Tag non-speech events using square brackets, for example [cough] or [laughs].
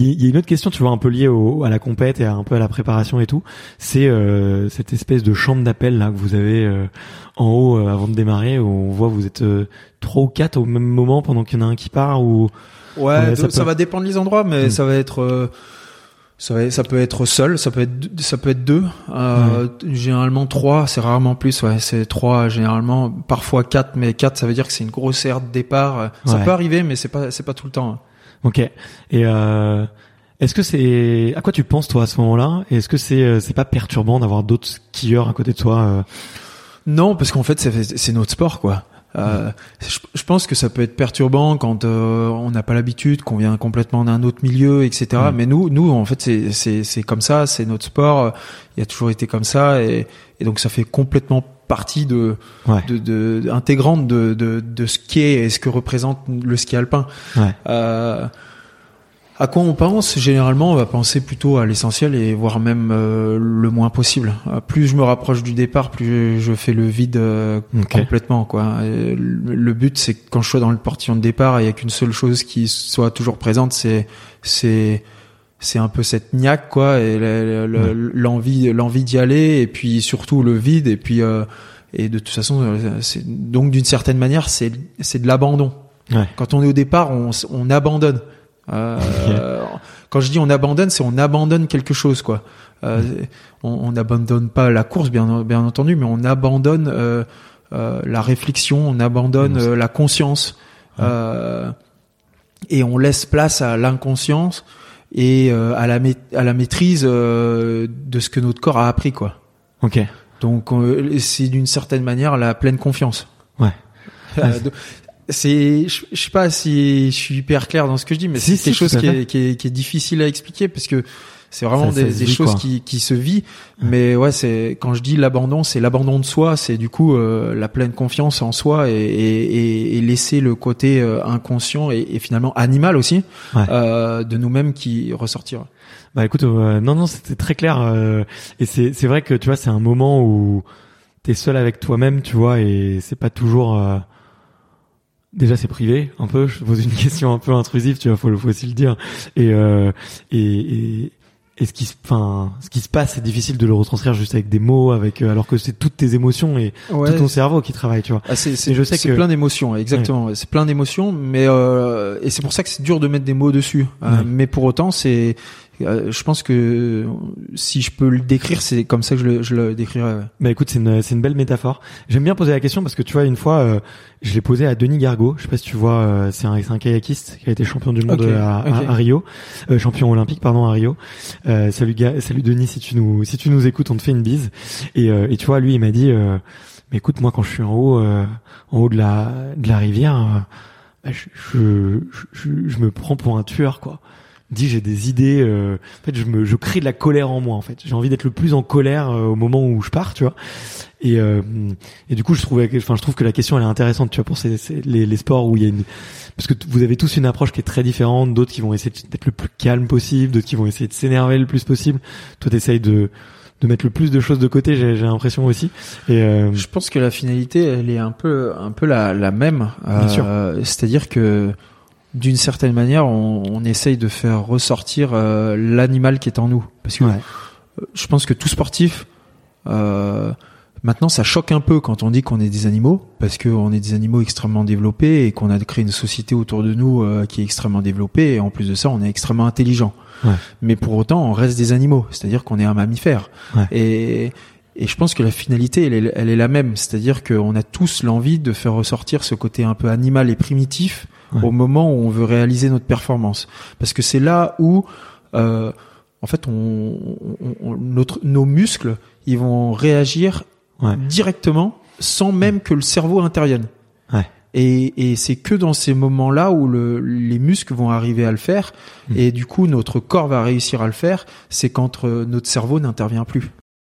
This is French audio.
Il y a une autre question, tu vois, un peu liée au, à la compète et un peu à la préparation et tout. C'est euh, cette espèce de chambre d'appel là que vous avez euh, en haut euh, avant de démarrer, où on voit vous êtes euh, trois ou quatre au même moment pendant qu'il y en a un qui part ou Ouais, ça, ça va dépendre des endroits, mais Mm. ça va être, euh, ça va, ça peut être seul, ça peut être, ça peut être deux. Euh, Généralement trois, c'est rarement plus. Ouais, c'est trois généralement, parfois quatre, mais quatre, ça veut dire que c'est une grosse aire de départ. Ça Ouais. peut arriver, mais c'est pas, c'est pas tout le temps. Ok. Et euh, est-ce que c'est à quoi tu penses toi à ce moment-là? Et Est-ce que c'est euh, c'est pas perturbant d'avoir d'autres skieurs à côté de toi euh? Non, parce qu'en fait, c'est, notre sport, quoi. Euh, je, je pense que ça peut être perturbant quand euh, on n'a pas l'habitude, qu'on vient complètement d'un autre milieu, etc. Mais nous, nous, en fait, c'est, comme ça, c'est notre sport. Il a toujours été comme ça, et, et donc ça fait complètement partie de, Ouais. de, de intégrante de, de, de ce qu'est et ce que représente le ski alpin. Ouais. Euh, à quoi on pense Généralement, on va penser plutôt à l'essentiel et voire même euh, le moins possible. Euh, plus je me rapproche du départ, plus je fais le vide euh, complètement. Quoi. Et le but, c'est que quand je sois dans le portillon de départ, il y a qu'une seule chose qui soit toujours présente, c'est c'est c'est un peu cette niaque quoi et l'envie l'envie d'y aller et puis surtout le vide et puis euh, et de toute façon euh, c'est donc d'une certaine manière c'est c'est de l'abandon. Ouais. quand on est au départ on, on abandonne. Euh, [laughs] quand je dis on abandonne c'est on abandonne quelque chose quoi. Euh, on on n'abandonne pas la course bien bien entendu mais on abandonne euh, euh, la réflexion on abandonne la conscience. Ouais. euh, et on laisse place à l'inconscience et euh, à la à la maîtrise euh, de ce que notre corps a appris quoi. Ok. Donc euh, c'est d'une certaine manière la pleine confiance. Ouais. C'est je, je sais pas si je suis hyper clair dans ce que je dis mais Si, c'est si, quelque chose qui est, qui, est, qui est difficile à expliquer parce que c'est vraiment Ça- des, des vit, choses quoi. qui, qui se vit mais ouais c'est quand je dis l'abandon c'est l'abandon de soi c'est du coup euh, la pleine confiance en soi et, et, et- laisser le côté euh, inconscient et, et finalement animal aussi Ouais. euh, de nous-mêmes qui ressortir Bah écoute, euh, non non, c'était très clair euh, et c'est c'est vrai que tu vois, c'est un moment où t'es seul avec toi-même, tu vois, et c'est pas toujours. Déjà, c'est privé, un peu. Je te pose une [laughs] question un peu intrusive, tu vois, faut, le- faut aussi le dire. Et euh, et, et et ce qui se, enfin, ce qui se passe, c'est difficile de le retranscrire juste avec des mots, avec euh, alors que c'est toutes tes émotions et tout ton cerveau qui travaille, tu vois. Ah, c'est, je sais c'est que- plein d'émotions, exactement. ouais. C'est plein d'émotions, mais euh, et c'est pour ça que c'est dur de mettre des mots dessus. Euh, Ouais. mais pour autant, c'est, euh, je pense que si je peux le décrire, c'est comme ça que je le, je le décrirais. ouais. Bah écoute, c'est une, c'est une belle métaphore. J'aime bien poser la question parce que tu vois, une fois, euh, je l'ai posé à Denis Gargot. Je sais pas si tu vois, euh, c'est un, c'est un kayakiste qui a été champion du monde à, à- ok. à Rio, euh, champion olympique pardon à Rio. Euh, salut gars, salut Denis, si tu nous, si tu nous écoutes, on te fait une bise. Et, euh, et tu vois, lui, il m'a dit, euh, mais écoute, moi quand je suis en haut, euh, en haut de la, de la rivière, bah, je, je, je, je me prends pour un tueur quoi. Dit j'ai des idées euh, en fait je me je crée de la colère en moi en fait. J'ai envie d'être le plus en colère euh, au moment où je pars tu vois. Et euh, et du coup je trouvais enfin je trouve que la question elle est intéressante tu vois pour ces, ces- les, les sports où il y a une parce que vous avez tous une approche qui est très différente d'autres qui vont essayer d'être le plus calme possible d'autres qui vont essayer de s'énerver le plus possible. Toi t'essayes de de mettre le plus de choses de côté j'ai j'ai l'impression aussi. Et euh, Je pense que la finalité, elle est un peu, un peu la, la même. Euh, C'est-à-dire que d'une certaine manière, on, on essaye de faire ressortir euh, l'animal qui est en nous, parce que ouais je pense que tout sportif, euh, maintenant, ça choque un peu quand on dit qu'on est des animaux, parce qu'on est des animaux extrêmement développés et qu'on a créé une société autour de nous euh, qui est extrêmement développée. Et en plus de ça, on est extrêmement intelligent. Ouais. Mais pour autant, on reste des animaux, c'est-à-dire qu'on est un mammifère. Ouais. Et, et je pense que la finalité, elle est, elle est la même, c'est-à-dire qu'on a tous l'envie de faire ressortir ce côté un peu animal et primitif Ouais. au moment où on veut réaliser notre performance, parce que c'est là où euh, en fait, on, on- on- notre, nos muscles, ils vont réagir Ouais. directement sans même que le cerveau intervienne. Ouais. Et, et c'est que dans ces moments-là où le, les muscles vont arriver à le faire, Mm. et du coup notre corps va réussir à le faire. C'est quand euh, notre cerveau n'intervient plus.